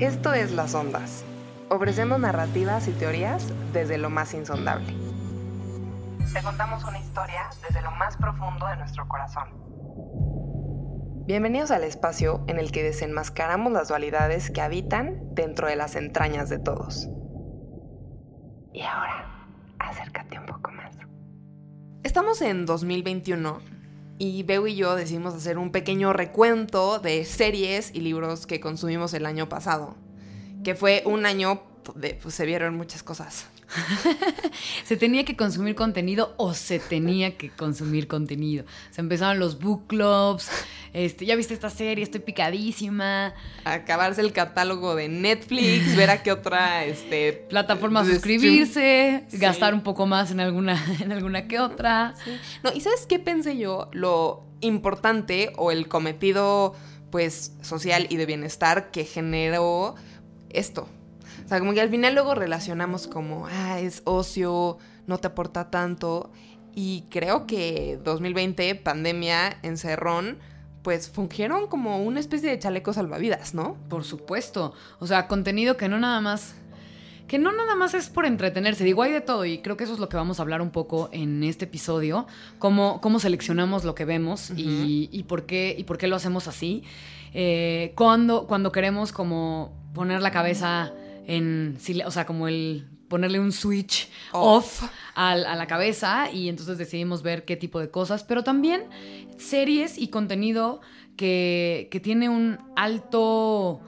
Esto es Las Ondas. Ofrecemos narrativas y teorías desde lo más insondable. Te contamos una historia desde lo más profundo de nuestro corazón. Bienvenidos al espacio en el que desenmascaramos las dualidades que habitan dentro de las entrañas de todos. Y ahora, acércate un poco más. Estamos en 2021 y Beu y yo decidimos hacer un pequeño recuento de series y libros que consumimos el año pasado, que fue un año de, pues se vieron muchas cosas. se tenía que consumir contenido o se tenía que consumir contenido. Se empezaron los book clubs. Este, ya viste esta serie, estoy picadísima. Acabarse el catálogo de Netflix, ver a qué otra este, plataforma suscribirse, gastar un poco más en alguna, en alguna que otra. No, ¿y sabes qué pensé yo? Lo importante o el cometido pues social y de bienestar que generó esto. O sea, como que al final luego relacionamos como, ah, es ocio, no te aporta tanto. Y creo que 2020, pandemia, encerrón, pues fungieron como una especie de chaleco salvavidas, ¿no? Por supuesto. O sea, contenido que no nada más que no nada más es por entretenerse, digo, hay de todo y creo que eso es lo que vamos a hablar un poco en este episodio, cómo, cómo seleccionamos lo que vemos y, por qué, y por qué lo hacemos así, eh, cuando, cuando queremos como poner la cabeza en, o sea, como el ponerle un switch off, a, la cabeza y entonces decidimos ver qué tipo de cosas, pero también series y contenido que, tiene un alto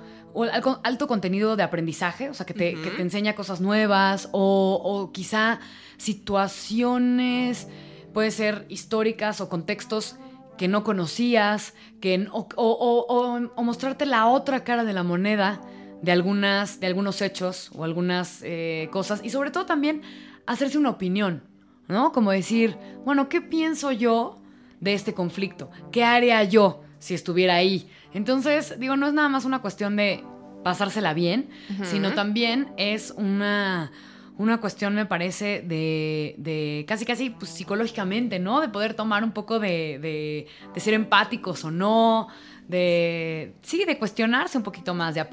alto contenido de aprendizaje, o sea, que te, enseña cosas nuevas o, quizá situaciones, puede ser históricas o contextos que no conocías, que, o, o, mostrarte la otra cara de la moneda de, algunas, de algunos hechos o algunas eh, cosas y sobre todo también hacerse una opinión, ¿no? Como decir, bueno, ¿qué pienso yo de este conflicto? ¿Qué haría yo si estuviera ahí? Entonces, digo, no es nada más una cuestión de pasársela bien, sino también es una, una cuestión, me parece, de, de casi, casi pues, psicológicamente, ¿no? De poder tomar un poco de, de, de ser empáticos o no, de, sí, de cuestionarse un poquito más, de,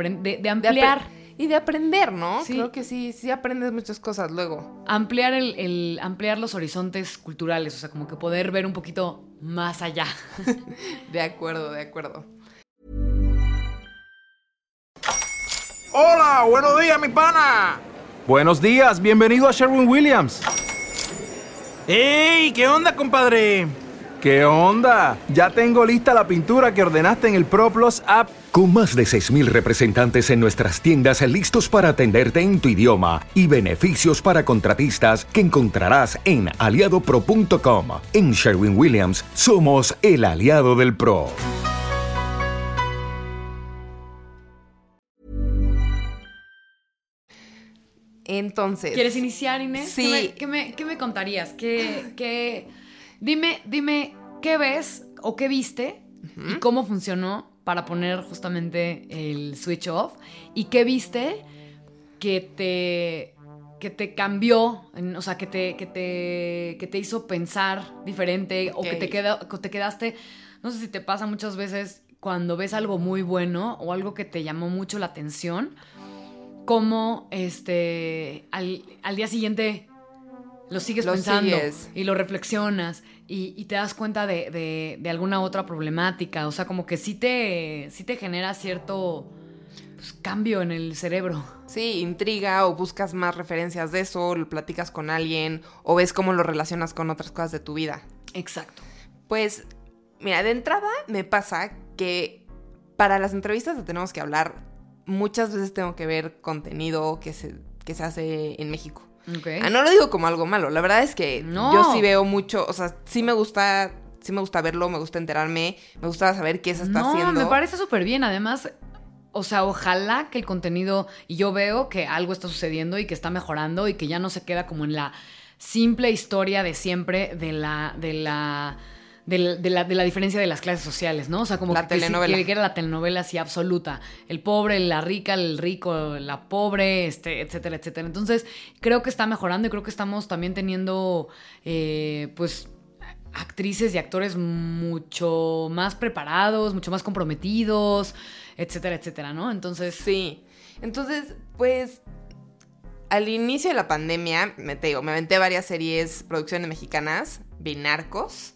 de, ampliar. y de aprender, ¿no? Creo que sí, sí aprendes muchas cosas luego. Ampliar, el, ampliar los horizontes culturales, o sea, como que poder ver un poquito más allá. de acuerdo, de acuerdo. Hola, buenos días, mi pana. Buenos días, bienvenido a Sherwin Williams. ¡Ey! ¿Qué onda, compadre? ¿Qué onda? Ya tengo lista la pintura que ordenaste en el ProPlus app. Con más de 6.000 representantes en nuestras tiendas listos para atenderte en tu idioma y beneficios para contratistas que encontrarás en aliadopro.com. En Sherwin Williams somos el aliado del PRO. Entonces. ¿Quieres iniciar, Inés? Sí. ¿Qué me, qué me, contarías? ¿Qué, qué, Dime, dime, ¿qué ves o qué viste y cómo funcionó para poner justamente el switch off? ¿Y qué viste que te, que te cambió, o sea, que te, que te, que te hizo pensar diferente o que te, queda, te quedaste, no sé si te pasa muchas veces cuando ves algo muy bueno o algo que te llamó mucho la atención, como este, al, al día siguiente lo sigues pensando y lo reflexionas y, te das cuenta de, alguna otra problemática. O sea, como que sí te, sí te genera cierto pues, cambio en el cerebro. Sí, intriga o buscas más referencias de eso, lo platicas con alguien o ves cómo lo relacionas con otras cosas de tu vida. Exacto. Pues, mira, de entrada me pasa que para las entrevistas que tenemos que hablar, muchas veces tengo que ver contenido que se, que se hace en México. Ah, no lo digo como algo malo. La verdad es que yo sí veo mucho, o sea, sí me gusta, sí me gusta verlo, me gusta enterarme, me gusta saber qué se está no, haciendo. Me parece súper bien. Además, o sea, ojalá que el contenido, y yo veo que algo está sucediendo y que está mejorando y que ya no se queda como en la simple historia de siempre de la, de la de, la, diferencia de las clases sociales, ¿no? O sea, como la que, telenovela. Que, era la telenovela así absoluta. El pobre, la rica, el rico, la pobre, este, etcétera, etcétera. Entonces, creo que está mejorando y creo que estamos también teniendo, eh, pues, actrices y actores mucho más preparados, mucho más comprometidos. etcétera, etcétera, ¿no? Entonces, Sí. Entonces, pues, al inicio de la pandemia, me, te digo, me aventé varias series, producciones mexicanas, vi Narcos,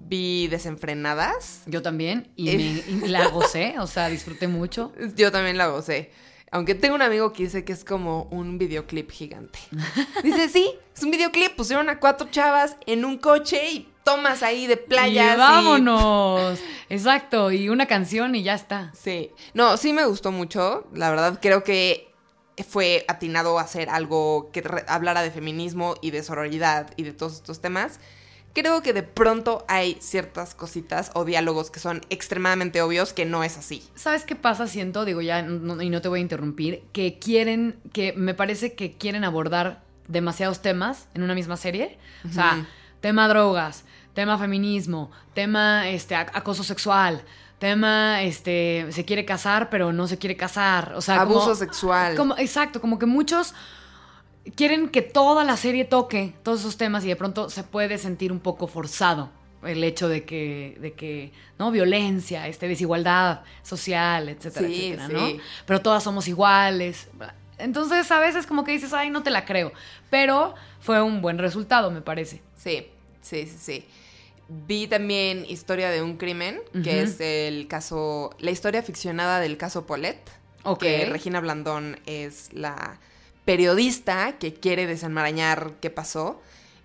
vi Desenfrenadas, yo también, y, Eh. me- y la gocé, o sea, disfruté mucho. yo también la gocé. Aunque tengo un amigo que dice que es como un videoclip gigante. Dice, sí, es un videoclip. Pusieron a cuatro chavas en un coche y tomas ahí de playas. y vámonos. Exacto, y una canción y ya está. Sí. No, sí me gustó mucho. La verdad, creo que fue atinado a hacer algo que hablara de feminismo y de sororidad y de todos estos temas. Creo que de pronto hay ciertas cositas o diálogos que son extremadamente obvios que no es así. ¿Sabes qué pasa? Siento, digo ya, no- y no te voy a interrumpir, que quieren, que me parece que quieren abordar demasiados temas en una misma serie. O sea, tema drogas, tema feminismo, tema este, ac- acoso sexual, tema este, se quiere casar pero no se quiere casar. O sea, como- Abuso sexual. como- exacto, como que muchos quieren que toda la serie toque todos esos temas y de pronto se puede sentir un poco forzado el hecho de que, de que, ¿no? Violencia, este, desigualdad social, etcétera, Sí, etcétera, sí. ¿no? Pero todas somos iguales. Entonces a veces como que dices, ay, no te la creo. Pero fue un buen resultado, me parece. Sí, sí, sí, sí. Vi también Historia de un crimen, que es el caso, la historia ficcionada del caso Paulette. Ok. Que Regina Blandón es la periodista que quiere desenmarañar qué pasó.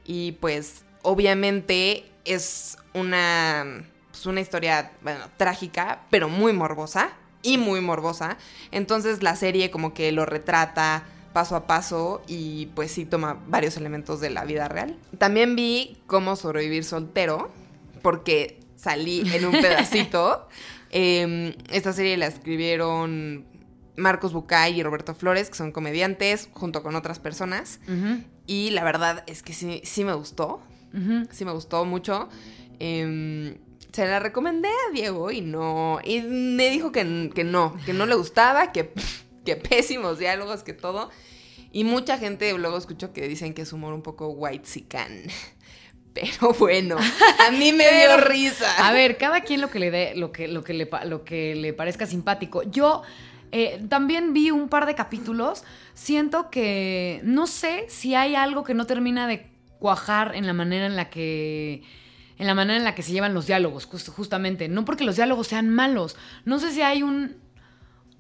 Y pues, obviamente, es una, pues, una historia, bueno, trágica, pero muy morbosa. Y muy morbosa. Entonces la serie como que lo retrata paso a paso y pues sí toma varios elementos de la vida real. También vi cómo sobrevivir soltero, porque salí en un pedacito. Eh, esta serie la escribieron Marcos Bucay y Roberto Flores, que son comediantes, junto con otras personas. Y la verdad es que sí, sí me gustó. Sí me gustó mucho. Eh, se la recomendé a Diego y no. Y me dijo que, que no, que no le gustaba, que, que pésimos diálogos, que todo. Y mucha gente luego escucho que dicen que es humor un poco white Pero bueno, a mí me dio risa. A ver, cada quien lo que le dé, lo que, lo que, le, lo que le parezca simpático. Yo eh, también vi un par de capítulos. Siento que no sé si hay algo que no termina de cuajar en la manera en la que. En la manera en la que se llevan los diálogos, just- justamente. No porque los diálogos sean malos. No sé si hay un.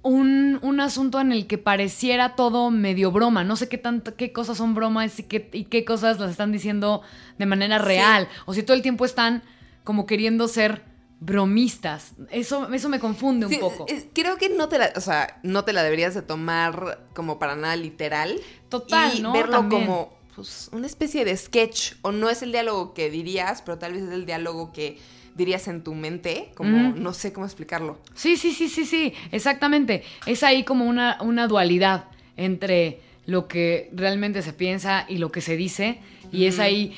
Un, un asunto en el que pareciera todo medio broma. No sé qué tanto, qué cosas son bromas y qué, y qué cosas las están diciendo de manera real. O si todo el tiempo están como queriendo ser bromistas. Eso, eso me confunde un poco. es- creo que no te la, o sea, no te la deberías de tomar como para nada literal. Total, y ¿no? verlo También. como pues, una especie de sketch. O no es el diálogo que dirías, pero tal vez es el diálogo que dirías en tu mente. Como, Ujú. no sé cómo explicarlo. Sí, sí, sí, sí, sí, exactamente. Es ahí como una, una dualidad entre lo que realmente se piensa y lo que se dice. Y es ahí...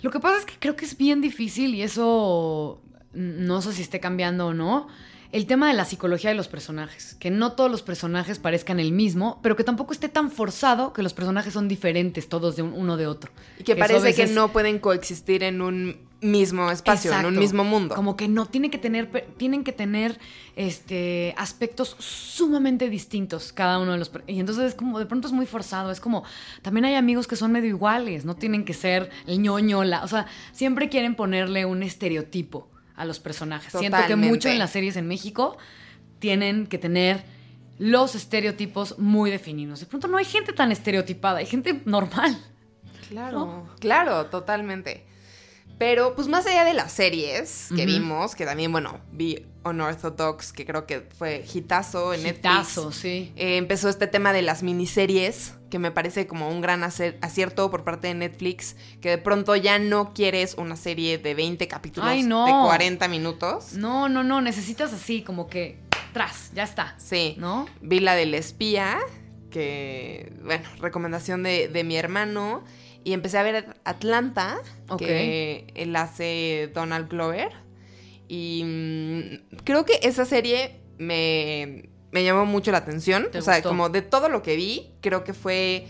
Lo que pasa es que creo que es bien difícil y eso mm, no sé si esté cambiando o no. El tema de la psicología de los personajes. Que no todos los personajes parezcan el mismo, pero que tampoco esté tan forzado que los personajes son diferentes todos de un- uno de otro. Y que Eso parece que no pueden coexistir en un mismo espacio, en un mismo mundo. Como que no, tiene que tener, tienen que tener este, aspectos sumamente distintos cada uno de los... Y entonces es como, de pronto es muy forzado, es como, también hay amigos que son medio iguales, no tienen que ser el ñoño, la, o sea, siempre quieren ponerle un estereotipo a los personajes. Siento que mucho en las series en México tienen que tener los estereotipos muy definidos. De pronto no hay gente tan estereotipada, hay gente normal. Claro, claro, totalmente. Pero, pues más allá de las series que vimos, que también, bueno, vi Unorthodox, que creo que fue hitazo en Hitazo, Netflix. sí. Eh, empezó este tema de las miniseries, que me parece como un gran acierto por parte de Netflix, que de pronto ya no quieres una serie de 20 capítulos Ay, no. de 40 minutos. No, no, no, necesitas así, como que tras, ya está. Sí. ¿No? Vi la del espía, que, bueno, recomendación de, de mi hermano. Y empecé a ver Atlanta, Ok. que él hace Donald Glover. Y mm, creo que esa serie me, me llamó mucho la atención. ¿Te o sea, gustó? como de todo lo que vi, creo que fue.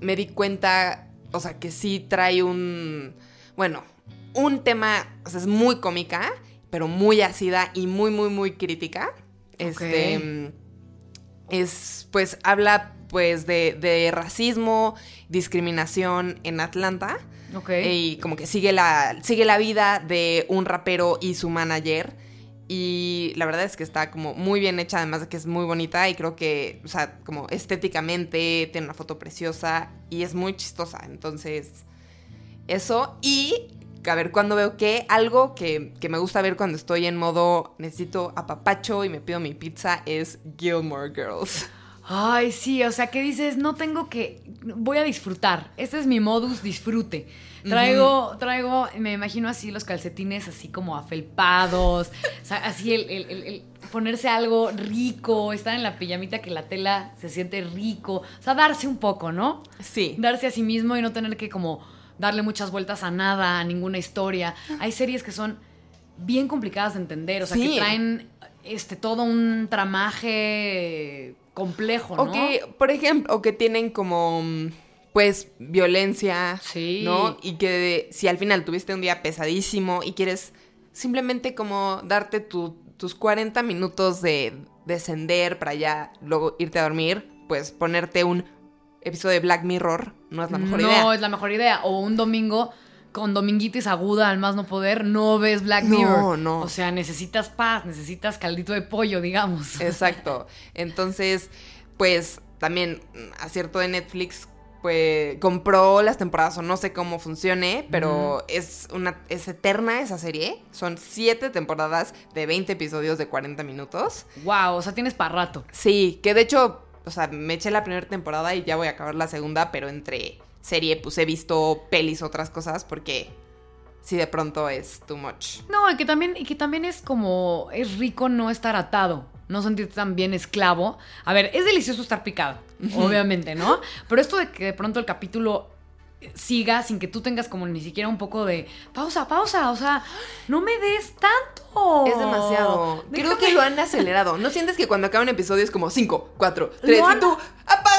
Me di cuenta, o sea, que sí trae un. Bueno, un tema. O sea, es muy cómica, pero muy ácida y muy, muy, muy crítica. Este es, pues, habla pues de, de racismo, discriminación en Atlanta. Ok. Y como que sigue la, sigue la vida de un rapero y su manager. Y la verdad es que está como muy bien hecha, además de que es muy bonita y creo que, o sea, como estéticamente tiene una foto preciosa y es muy chistosa. Entonces, eso. Y, a ver, cuando veo que algo que, que me gusta ver cuando estoy en modo necesito apapacho y me pido mi pizza es Gilmore Girls. Ay, sí, o sea, que dices, no tengo que, voy a disfrutar. Este es mi modus disfrute. Traigo, traigo, me imagino así los calcetines así como afelpados, o sea, así el, el- el- el ponerse algo rico, estar en la pijamita que la tela se siente rico, o sea, darse un poco, ¿no? Sí. Darse a sí mismo y no tener que como darle muchas vueltas a nada, a ninguna historia. Hay series que son bien complicadas de entender, o sea, Sí. que traen este todo un tramaje complejo, ¿no? O que, por ejemplo, o que tienen como, pues, violencia, Sí. ¿no? Y que si al final tuviste un día pesadísimo y quieres simplemente como darte tu- tus 40 minutos de descender para ya luego irte a dormir, pues ponerte un episodio de Black Mirror no es la mejor no idea. es la mejor idea. O un domingo con dominguitis aguda al más no poder, no ves Black No, Mirror. no. O sea, necesitas paz, necesitas caldito de pollo, digamos. Exacto. Entonces, pues también mm, acierto de Netflix, pues compró las temporadas o no sé cómo funcione, pero es una es eterna esa serie. Son siete temporadas de 20 episodios de 40 minutos. Wow, o sea, tienes para rato. Sí, que de hecho, o sea, me eché la primera temporada y ya voy a acabar la segunda, pero entre serie pues he visto pelis, otras cosas, porque sí de pronto es too much. No, y que también, y que también es como, es rico no estar atado, no sentirte tan bien esclavo. A ver, es delicioso estar picado, obviamente, ¿no? Pero esto de que de pronto el capítulo siga sin que tú tengas como ni siquiera un poco de pausa, pausa, o sea, no me des tanto. Es demasiado. Creo que lo han acelerado. ¿No sientes que cuando acaba un episodio es como 5, 4, 3 Lo y tú apaga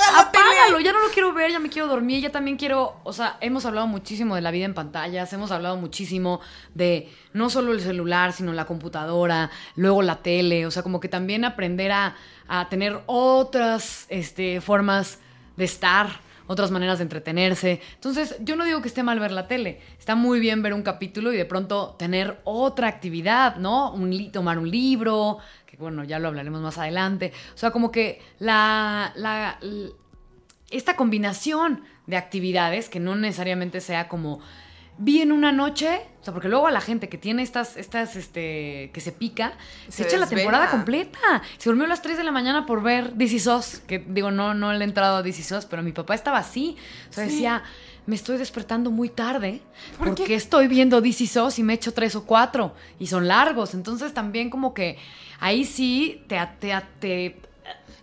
ya no lo quiero ver, ya me quiero dormir, ya también quiero, o sea, hemos hablado muchísimo de la vida en pantallas, hemos hablado muchísimo de no solo el celular, sino la computadora, luego la tele, o sea, como que también aprender a, a tener otras este, formas de estar, otras maneras de entretenerse. Entonces, yo no digo que esté mal ver la tele, está muy bien ver un capítulo y de pronto tener otra actividad, ¿no? Un tomar un libro, que bueno, ya lo hablaremos más adelante. O sea, como que la, la, esta combinación de actividades, que no necesariamente sea como vi en una noche, o sea, porque luego a la gente que tiene estas, estas, este, que se pica, se, Se echa la temporada completa. Se durmió a las 3 de la mañana por ver DC SOS, que digo, no, no le he entrado a DC SOS, pero mi papá estaba así. O sea, Sí. decía, me estoy despertando muy tarde, ¿Por porque qué? estoy viendo DC SOS y me echo tres o cuatro, y son largos. Entonces también como que ahí sí te, te, te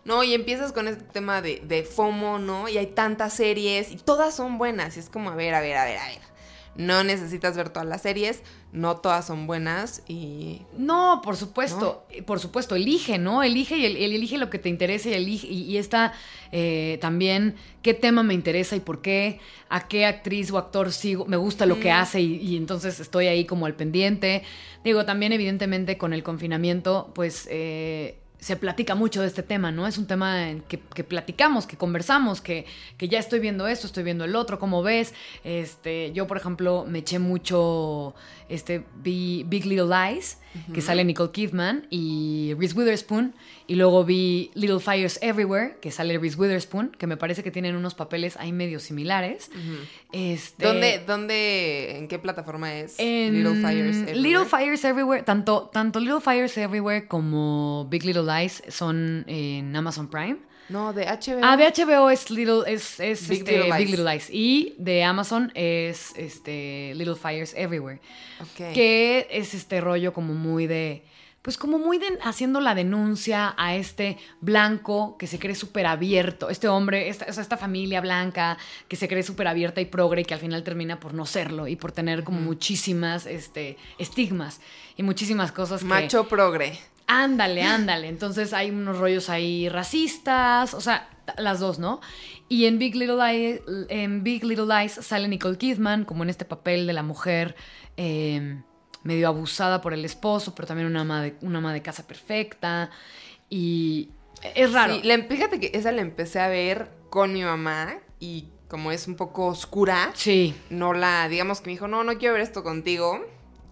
No, y empiezas con este tema de, de FOMO, ¿no? Y hay tantas series y todas son buenas. Y es como, a ver, a ver, a ver, a ver. No necesitas ver todas las series, no todas son buenas y... No, por supuesto, eh, por supuesto, elige, ¿no? Elige y el- el- elige lo que te interese y elige y, y esta eh, también qué tema me interesa y por qué, a qué actriz o actor sigo, me gusta lo que hace y, y entonces estoy ahí como al pendiente. Digo, también evidentemente con el confinamiento, pues eh, se platica mucho de este tema, ¿no? Es un tema que, que platicamos, que conversamos, que, que ya estoy viendo esto, estoy viendo el otro, ¿cómo ves? Este, yo, por ejemplo, me eché mucho este, vi Big Little Lies, que sale Nicole Kidman y Reese Witherspoon, y luego vi Little Fires Everywhere, que sale Reese Witherspoon, que me parece que tienen unos papeles ahí medio similares. este, ¿Dónde, dónde, en qué plataforma es en Little Fires Everywhere? Little Fires Everywhere, tanto, tanto Little Fires Everywhere como Big Little Lies son en Amazon Prime. No, de HBO. Ah, de HBO es Little, es, es Big este, Little Lies. Big Little Lies. Y de Amazon es este, Little Fires Everywhere. Ok. Que es este rollo como muy de. Pues como muy de haciendo la denuncia a este blanco que se cree súper abierto, este hombre, esta, esta familia blanca que se cree súper abierta y progre y que al final termina por no serlo y por tener como muchísimas este, estigmas y muchísimas cosas que... Macho progre. Ándale, ándale. Entonces hay unos rollos ahí racistas, o sea, las dos, ¿no? Y en Big Little Lies, en Big Little Lies sale Nicole Kidman como en este papel de la mujer eh, medio abusada por el esposo, pero también una ama de, una ama de casa perfecta. Y es raro. Sí, fíjate que esa la empecé a ver con mi mamá y como es un poco oscura, Sí. no la, digamos que me dijo, no, no quiero ver esto contigo.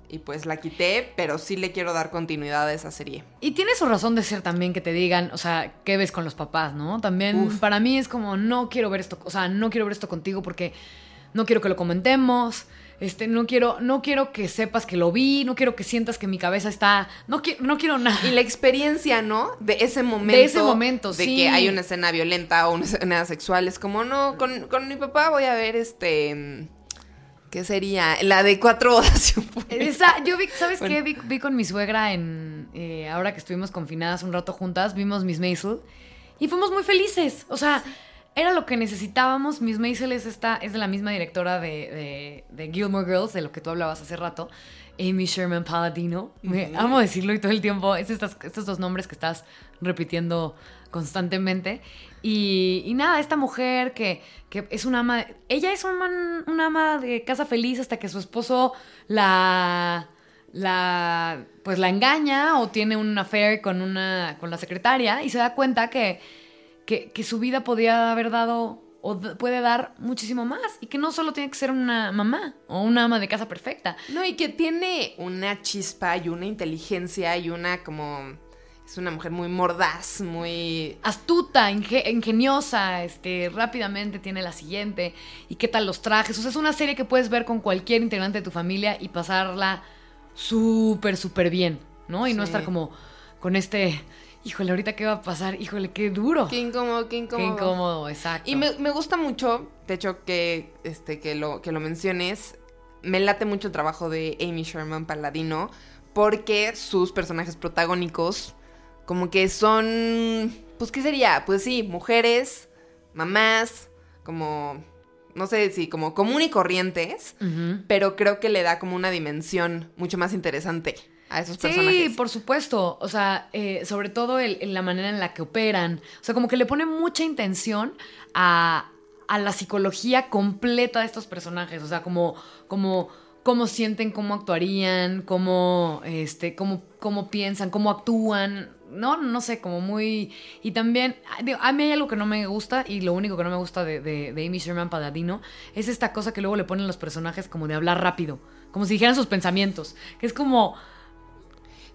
Y pues la quité, pero sí le quiero dar continuidad a esa serie. Y tiene su razón de ser también que te digan, o sea, ¿qué ves con los papás, no? También Uf. para mí es como, no quiero ver esto, o sea, no quiero ver esto contigo porque no quiero que lo comentemos, este, no quiero, no quiero que sepas que lo vi, no quiero que sientas que mi cabeza está, no quiero, no quiero nada. Y la experiencia, ¿no? De ese momento. De ese momento, de sí. que hay una escena violenta o una escena sexual. Es como, no, con, con mi papá voy a ver este. ¿Qué sería? La de cuatro funeral. Esa, yo vi, ¿sabes Bueno. qué? Vi, vi con mi suegra en. eh, ahora que estuvimos confinadas un rato juntas, vimos Miss Maisel y fuimos muy felices. O sea, era lo que necesitábamos. Miss Maisel es, esta, es de la misma directora de, de, de Gilmore Girls, de lo que tú hablabas hace rato. Amy Sherman Palladino. Me amo decirlo y todo el tiempo. Es estas, estos dos nombres que estás repitiendo constantemente. Y, y nada, esta mujer que, que es una ama. Ella es una, una ama de casa feliz hasta que su esposo la. la. pues la engaña o tiene un affair con una. con la secretaria y se da cuenta que. que, que su vida podía haber dado. o puede dar muchísimo más. Y que no solo tiene que ser una mamá o una ama de casa perfecta. No, y que tiene una chispa y una inteligencia y una como. Es una mujer muy mordaz, muy. astuta, inge- ingeniosa, este, rápidamente tiene la siguiente. ¿Y qué tal los trajes? O sea, es una serie que puedes ver con cualquier integrante de tu familia y pasarla súper, súper bien, ¿no? Y no estar como con este, híjole, ahorita qué va a pasar, híjole, qué duro. Qué incómodo, qué Qué incómodo. incómodo, exacto. Y me, me gusta mucho, de hecho, que, este, que, lo, que lo menciones. Me late mucho el trabajo de Amy Sherman Palladino. Porque sus personajes protagónicos, como que son. Pues, ¿qué sería? Pues sí, mujeres, mamás, como. No sé si como común y corrientes. Pero creo que le da como una dimensión mucho más interesante a esos Sí, personajes. por supuesto. O sea, eh, sobre todo el- en la manera en la que operan. O sea, como que le pone mucha intención a, a la psicología completa de estos personajes. O sea, como, como cómo sienten, cómo actuarían, cómo, este, cómo, cómo piensan, cómo actúan. No, no sé, como muy... Y también, digo, a mí hay algo que no me gusta y lo único que no me gusta de, de- de Amy Sherman Palladino es esta cosa que luego le ponen los personajes como de hablar rápido, como si dijeran sus pensamientos, que es como...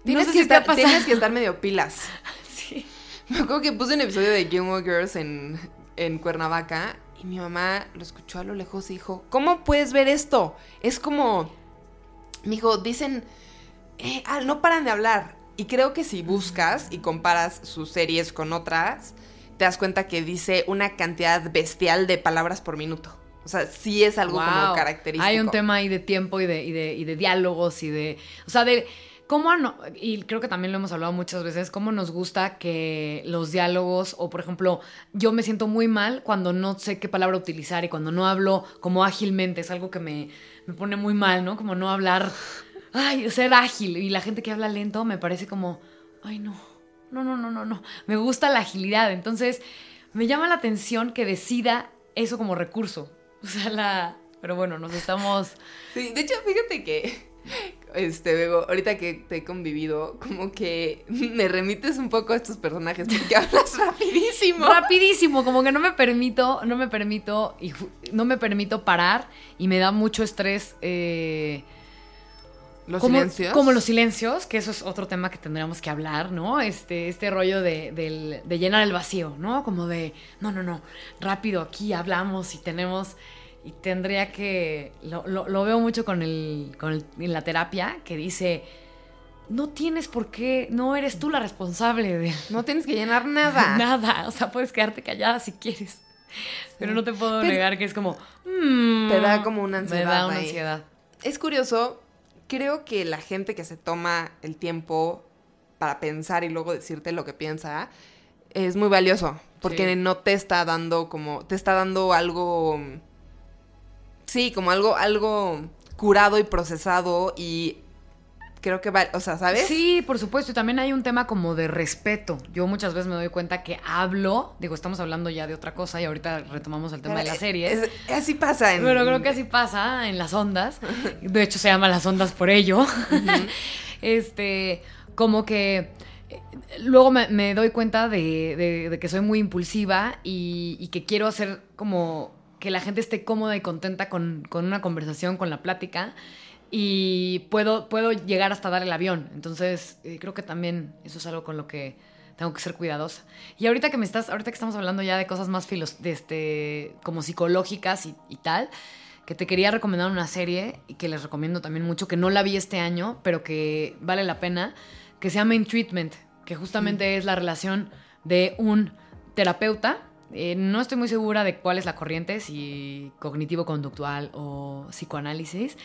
Tienes, no sé que si estar, tienes que estar medio pilas. Sí. Me acuerdo que puse un episodio de Gilmore Girls en, en Cuernavaca y mi mamá lo escuchó a lo lejos y dijo, ¿cómo puedes ver esto? Es como, me dijo, dicen, eh, ah, no paran de hablar. Y creo que si buscas y comparas sus series con otras, te das cuenta que dice una cantidad bestial de palabras por minuto. O sea, sí es algo como Wow. característico. Hay un tema ahí de tiempo y de, y de, y de diálogos y de. O sea, de. ¿Cómo no? Y creo que también lo hemos hablado muchas veces, cómo nos gusta que los diálogos, o por ejemplo, yo me siento muy mal cuando no sé qué palabra utilizar y cuando no hablo como ágilmente, es algo que me, me pone muy mal, ¿no? Como no hablar, ay, ser ágil. Y la gente que habla lento me parece como, ay, no, no, no, no, no, no. Me gusta la agilidad, entonces me llama la atención que decida eso como recurso. O sea, la... Pero bueno, nos estamos... Sí, de hecho, fíjate que, este, Bego, ahorita que te he convivido, como que me remites un poco a estos personajes porque hablas rapidísimo. Rapidísimo, como que no me permito, no me permito, no me permito parar y me da mucho estrés. eh, Los como, silencios. Como los silencios, que eso es otro tema que tendríamos que hablar, ¿no? Este, este rollo de, llenar el vacío, ¿no? Como de, no, no, no, rápido, aquí hablamos y tenemos, y tendría que, lo, lo- lo veo mucho con el, con el- en la terapia, que dice, no tienes por qué, no eres tú la responsable de No tienes que llenar nada. nada, o sea, puedes quedarte callada si quieres. Pero no te puedo Pero- negar que es como... mm, Te da como una Me ansiedad da una ahí. ansiedad. Es curioso, creo que la gente que se toma el tiempo para pensar y luego decirte lo que piensa es muy valioso, porque Sí. no te está dando como, te está dando algo, sí, como algo, algo curado y procesado y creo que va, o sea, ¿sabes? Sí, por supuesto. Y también hay un tema como de respeto. Yo muchas veces me doy cuenta que hablo, digo, estamos hablando ya de otra cosa y ahorita retomamos el tema de las series. Es- así pasa en... Pero creo que así pasa en las ondas. De hecho, se llama las ondas por ello. este, como que eh, luego me, doy cuenta de, que soy muy impulsiva y, que quiero hacer como que la gente esté cómoda y contenta con, una conversación, con la plática. Y puedo, puedo llegar hasta dar el avión. Entonces, eh, creo que también eso es algo con lo que tengo que ser cuidadosa. Y ahorita que me estás, ahorita que estamos hablando ya de cosas más filos, de este, como psicológicas y, y tal, que te quería recomendar una serie y que les recomiendo también mucho, que no la vi este año, pero que vale la pena, que se llama In Treatment, que justamente es la relación de un terapeuta. Eh, no estoy muy segura de cuál es la corriente, si cognitivo-conductual o psicoanálisis,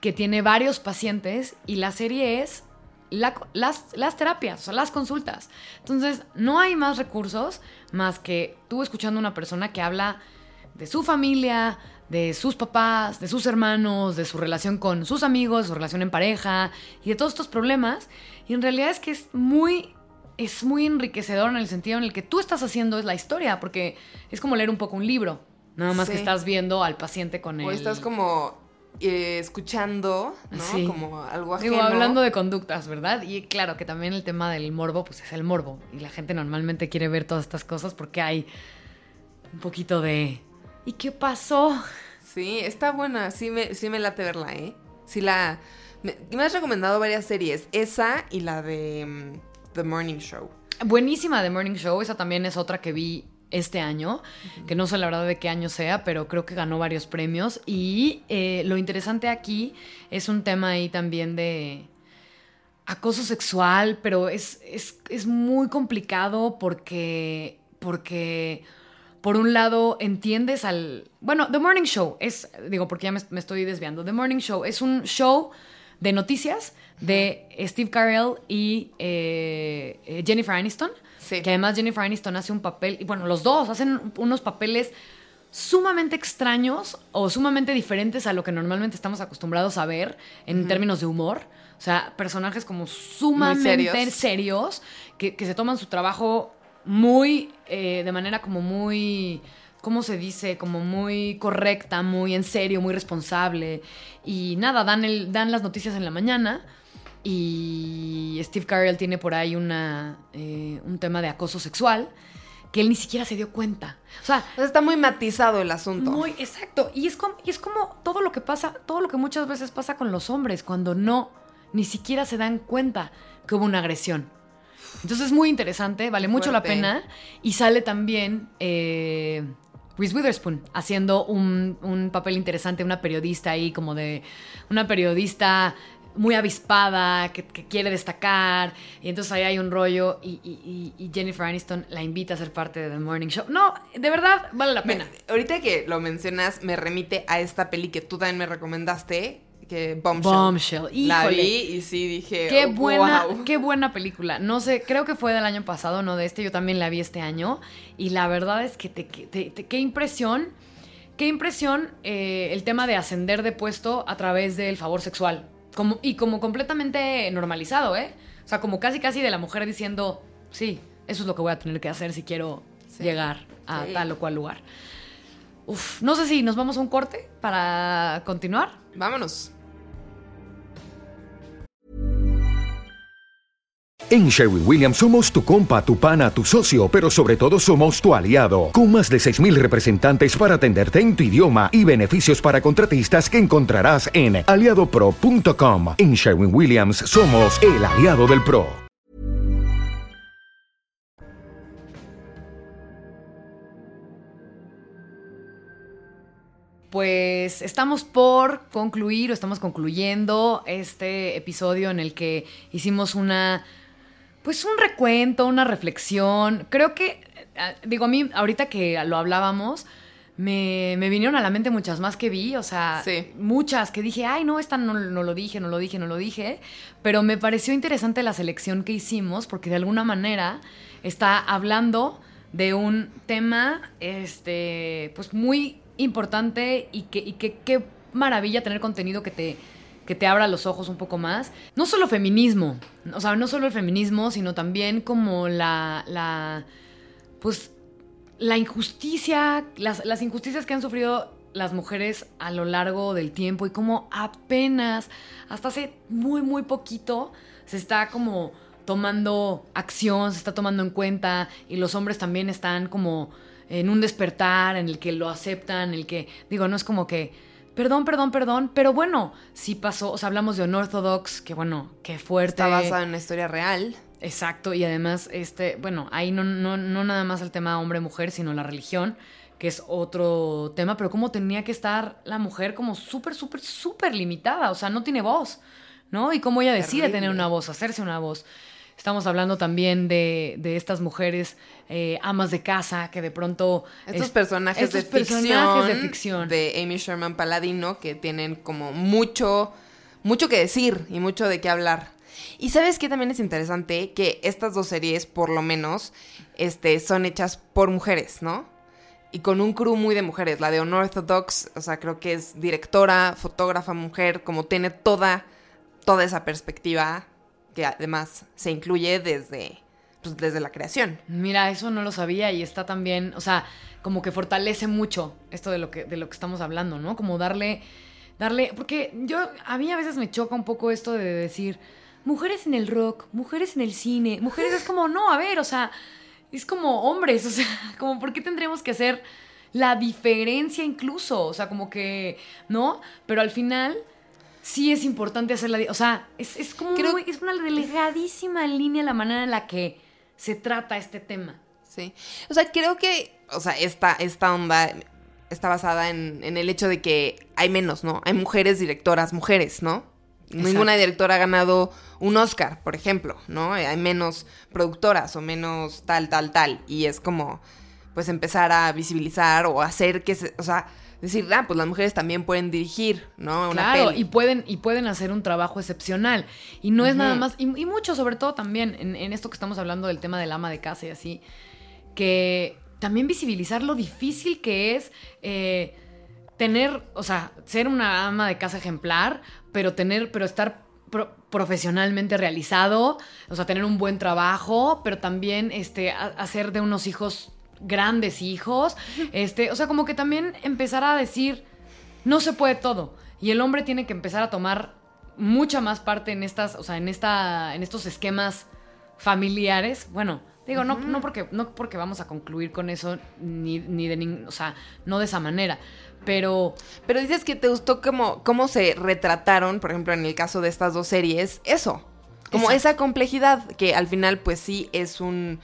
que tiene varios pacientes y la serie es las, las, terapias, o sea, las consultas. Entonces, no hay más recursos más que tú escuchando a una persona que habla de su familia, de sus papás, de sus hermanos, de su relación con sus amigos, de su relación en pareja y de todos estos problemas. Y en realidad es que es muy, es muy enriquecedor en el sentido en el que tú estás haciendo es la historia, porque es como leer un poco un libro. Nada más que estás viendo al paciente con él. O estás como eh, escuchando, ¿no? Como algo ajeno. Digo, hablando de conductas, ¿verdad? Y claro que también el tema del morbo, pues es el morbo. Y la gente normalmente quiere ver todas estas cosas porque hay un poquito de ¿Y qué pasó? Sí, está buena. Sí me, sí me late verla, ¿eh? Sí la... Me, me has recomendado varias series. Esa y la de mm, The Morning Show. Buenísima The Morning Show. Esa también es otra que vi este año, que no sé la verdad de qué año sea, pero creo que ganó varios premios. Y eh, lo interesante aquí es un tema ahí también de acoso sexual, pero es, es, es muy complicado porque, porque por un lado, entiendes al... Bueno, The Morning Show es, digo, porque ya me, estoy desviando, The Morning Show es un show de noticias de Steve Carell y eh, eh, Jennifer Aniston. Que además Jennifer Aniston hace un papel, y bueno, los dos hacen unos papeles sumamente extraños o sumamente diferentes a lo que normalmente estamos acostumbrados a ver en términos de humor. O sea, personajes como sumamente serios, que, que, se toman su trabajo muy, eh, de manera como muy, ¿cómo se dice? Como muy correcta, muy en serio, muy responsable. Y nada, dan, el, dan las noticias en la mañana. Y Steve Carell tiene por ahí una, eh, un tema de acoso sexual que él ni siquiera se dio cuenta. O sea, está muy matizado el asunto. Muy, exacto. Y es, como, y es como todo lo que pasa, todo lo que muchas veces pasa con los hombres, cuando no, ni siquiera se dan cuenta que hubo una agresión. Entonces es muy interesante, vale mucho la pena. Y sale también eh, Reese Witherspoon haciendo un, papel interesante, una periodista ahí, como de una periodista muy avispada, que, quiere destacar, y entonces ahí hay un rollo, y, Jennifer Aniston la invita a ser parte de The Morning Show. No, de verdad, vale la pena. ahorita que lo mencionas, me remite a esta peli que tú también me recomendaste, que Bombshell. Bombshell. La vi y sí dije. Qué buena, qué buena película. No sé, creo que fue del año pasado, no de este. Yo también la vi este año. Y la verdad es que te, qué impresión. Qué impresión eh, el tema de ascender de puesto a través del favor sexual. Como, y como completamente normalizado, ¿eh? O sea, como casi casi de la mujer diciendo, sí, eso es lo que voy a tener que hacer si quiero llegar a tal o cual lugar. Uf, no sé si nos vamos a un corte para continuar. Vámonos. En Sherwin Williams somos tu compa, tu pana, tu socio, pero sobre todo somos tu aliado, con más de 6.000 representantes para atenderte en tu idioma y beneficios para contratistas que encontrarás en aliadopro.com. En Sherwin Williams somos el aliado del PRO. Pues estamos por concluir o estamos concluyendo este episodio en el que hicimos una pues un recuento, una reflexión. Creo que, eh, digo, a mí ahorita que lo hablábamos, me, vinieron a la mente muchas más que vi, o sea, muchas que dije, ay, no, esta no, no, lo dije, no lo dije, no lo dije, pero me pareció interesante la selección que hicimos porque de alguna manera está hablando de un tema, este, pues muy importante y que, y que qué maravilla tener contenido que te que te abra los ojos un poco más. No solo feminismo, o sea, no solo el feminismo, sino también como la, la pues, la injusticia, las, las injusticias que han sufrido las mujeres a lo largo del tiempo y como apenas, hasta hace muy, muy poquito, se está como tomando acción, se está tomando en cuenta y los hombres también están como en un despertar en el que lo aceptan, en el que, digo, no es como que, perdón, perdón, perdón, pero bueno, sí pasó, o sea, hablamos de Unorthodox, que bueno, qué fuerte. Está basado en una historia real. Exacto, y además, este, bueno, ahí no, no, no nada más el tema hombre-mujer, sino la religión, que es otro tema, pero cómo tenía que estar la mujer como súper, súper, súper limitada, o sea, no tiene voz, ¿no? Y cómo ella decide tener una voz, hacerse una voz. Estamos hablando también de, de estas mujeres eh, amas de casa que de pronto... Estos personajes, estos de, personajes ficción, de ficción. de Amy Sherman Paladino que tienen como mucho, mucho que decir y mucho de qué hablar. Y sabes que también es interesante que estas dos series, por lo menos, este, son hechas por mujeres, ¿no? Y con un crew muy de mujeres. La de Unorthodox, o sea, creo que es directora, fotógrafa, mujer, como tiene toda, toda esa perspectiva que además se incluye desde, pues, desde la creación. Mira, eso no lo sabía y está también, o sea, como que fortalece mucho esto de lo que, de lo que estamos hablando, ¿no? Como darle, darle, porque yo, a mí a veces me choca un poco esto de decir, mujeres en el rock, mujeres en el cine, mujeres es como, no, a ver, o sea, es como hombres, o sea, como, ¿por qué tendríamos que hacer la diferencia incluso? O sea, como que, ¿no? Pero al final sí es importante hacer la... O sea, es, es como Creo- es una delgadísima línea la manera en la que se trata este tema. Sí. O sea, creo que, o sea, esta, esta onda está basada en, en el hecho de que hay menos, ¿no? Hay mujeres directoras, mujeres, ¿no? Ninguna directora ha ganado un Oscar, por ejemplo, ¿no? Hay menos productoras o menos tal, tal, tal. Y es como, pues, empezar a visibilizar o hacer que se, o sea, decir, ah, pues las mujeres también pueden dirigir, ¿no? Una claro, peli. y pueden, y pueden hacer un trabajo excepcional. Y no es nada más, y, y mucho sobre todo también en, en esto que estamos hablando del tema del ama de casa y así, que también visibilizar lo difícil que es eh, tener, o sea, ser una ama de casa ejemplar, pero tener, pero estar pro- profesionalmente realizado, o sea, tener un buen trabajo, pero también este, hacer de unos hijos grandes hijos, este, o sea, como que también empezar a decir, no se puede todo. Y el hombre tiene que empezar a tomar mucha más parte en estas, o sea, en esta, en estos esquemas familiares. Bueno, digo, no, no porque, no porque vamos a concluir con eso, ni, ni de nin- o sea, no de esa manera. Pero Pero dices que te gustó cómo, cómo se retrataron, por ejemplo, en el caso de estas dos series, eso. Como Exacto. esa complejidad, que al final, pues sí, es un,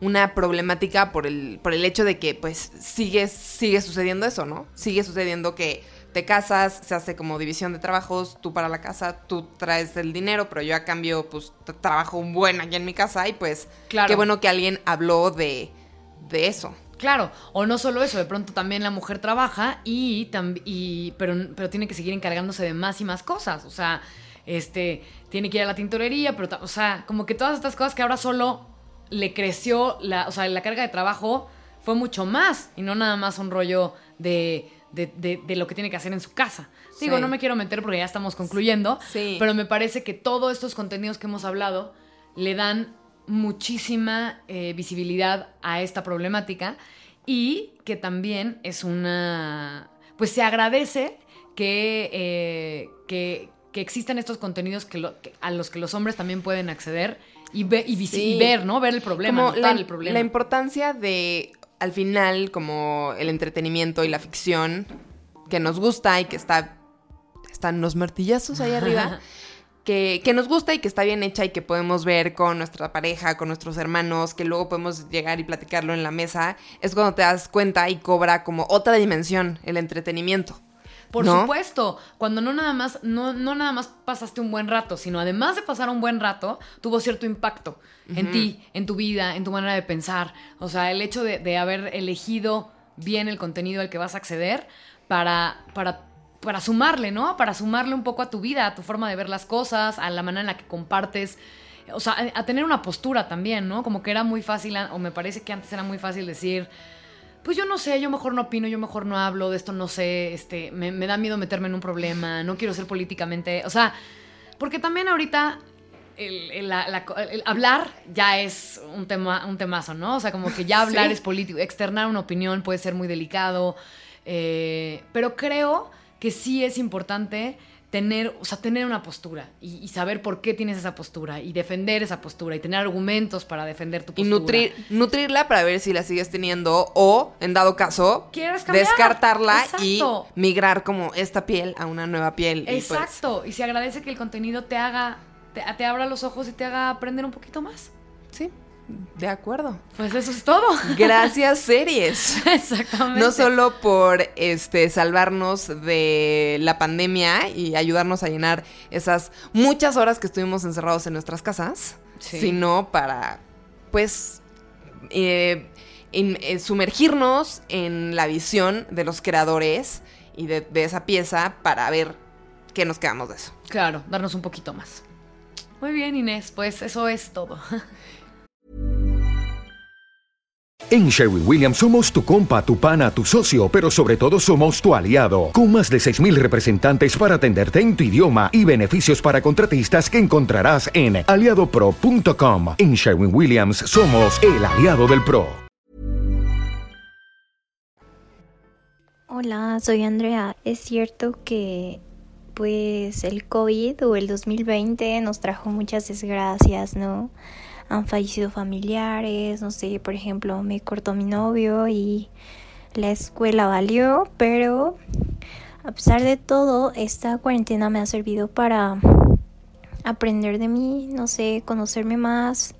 una problemática por el, por el hecho de que, pues, sigue, sigue sucediendo eso, ¿no? Sigue sucediendo que te casas, se hace como división de trabajos, tú para la casa, tú traes el dinero, pero yo a cambio, pues, trabajo un buen aquí en mi casa y pues, Claro. qué bueno que alguien habló de, de eso. Claro, o no solo eso, de pronto también la mujer trabaja y, y pero, pero tiene que seguir encargándose de más y más cosas. O sea, este, tiene que ir a la tintorería, pero, o sea, como que todas estas cosas que ahora solo le creció, la, o sea, la carga de trabajo fue mucho más y no nada más un rollo de, de, de- de lo que tiene que hacer en su casa. Digo, no me quiero meter porque ya estamos concluyendo, Sí. pero me parece que todos estos contenidos que hemos hablado le dan muchísima eh, visibilidad a esta problemática y que también es una... Pues se agradece que, eh, que, que existan estos contenidos que lo- que- a los que los hombres también pueden acceder y, ve- y, visi- Sí. y ver, ¿no? Ver el problema, como notar la, el problema. la importancia de, al final, como el entretenimiento y la ficción que nos gusta y que está, están los martillazos ahí arriba, que, que nos gusta y que está bien hecha y que podemos ver con nuestra pareja, con nuestros hermanos, que luego podemos llegar y platicarlo en la mesa, es cuando te das cuenta y cobra como otra dimensión el entretenimiento. Por ¿no? supuesto, cuando no nada más, no, no nada más pasaste un buen rato, sino además de pasar un buen rato, tuvo cierto impacto en ti, en tu vida, en tu manera de pensar. O sea, el hecho de, de haber elegido bien el contenido al que vas a acceder para, para, para sumarle, ¿no? Para sumarle un poco a tu vida, a tu forma de ver las cosas, a la manera en la que compartes. O sea, a tener una postura también, ¿no? Como que era muy fácil, o me parece que antes era muy fácil decir, pues yo no sé, yo mejor no opino, yo mejor no hablo, de esto no sé, este, me, me da miedo meterme en un problema, no quiero ser políticamente, o sea, porque también ahorita el, el- la- la- el hablar ya es un tema, un temazo, ¿no? O sea, como que ya hablar Sí. es político, externar una opinión puede ser muy delicado, eh, pero creo que sí es importante tener, o sea, tener una postura y, y saber por qué tienes esa postura y defender esa postura y tener argumentos para defender tu Y postura. nutrir, nutrirla para ver si la sigues teniendo o, en dado caso, descartarla Exacto. y migrar como esta piel a una nueva piel. y pues- Exacto. Y se agradece que el contenido te haga, te, te abra los ojos y te haga aprender un poquito más. sí, de acuerdo. Pues eso es todo. Gracias, series. Exactamente. No solo por este salvarnos de la pandemia y ayudarnos a llenar esas muchas horas que estuvimos encerrados en nuestras casas, Sí. sino para pues eh, eh, sumergirnos en la visión de los creadores y de, de esa pieza para ver qué nos quedamos de eso. Claro, darnos un poquito más. Muy bien, Inés, pues eso es todo. En Sherwin Williams somos tu compa, tu pana, tu socio, pero sobre todo somos tu aliado, con más de 6.000 representantes para atenderte en tu idioma y beneficios para contratistas que encontrarás en aliadopro.com. En Sherwin Williams somos el aliado del PRO. Hola, soy Andrea. Es cierto que pues el COVID o el 2020 nos trajo muchas desgracias, ¿no? Han fallecido familiares, no sé, por ejemplo, me cortó mi novio y la escuela valió, pero a pesar de todo, esta cuarentena me ha servido para aprender de mí, no sé, conocerme más,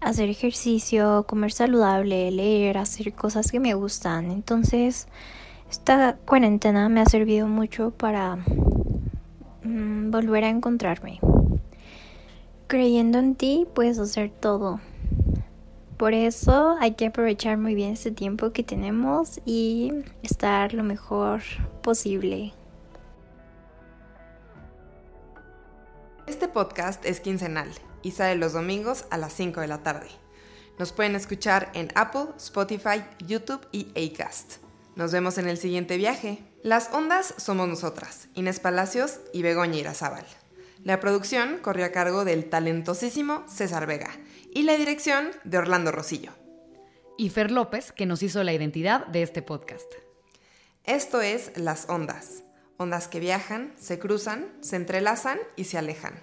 hacer ejercicio, comer saludable, leer, hacer cosas que me gustan. Entonces, esta cuarentena me ha servido mucho para mm, volver a encontrarme. Creyendo en ti puedes hacer todo. Por eso hay que aprovechar muy bien este tiempo que tenemos y estar lo mejor posible. Este podcast es quincenal y sale los domingos a las 5 de la tarde. Nos pueden escuchar en Apple, Spotify, YouTube y Acast. Nos vemos en el siguiente viaje. Las ondas somos nosotras, Inés Palacios y Begoña Irazábal. La producción corrió a cargo del talentosísimo César Vega y la dirección de Orlando Rosillo. Y Fer López, que nos hizo la identidad de este podcast. Esto es Las Ondas. Ondas que viajan, se cruzan, se entrelazan y se alejan.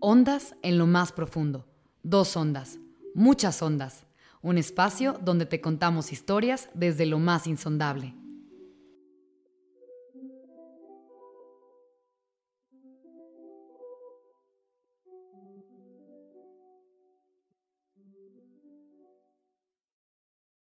Ondas en lo más profundo. Dos ondas. Muchas ondas. Un espacio donde te contamos historias desde lo más insondable.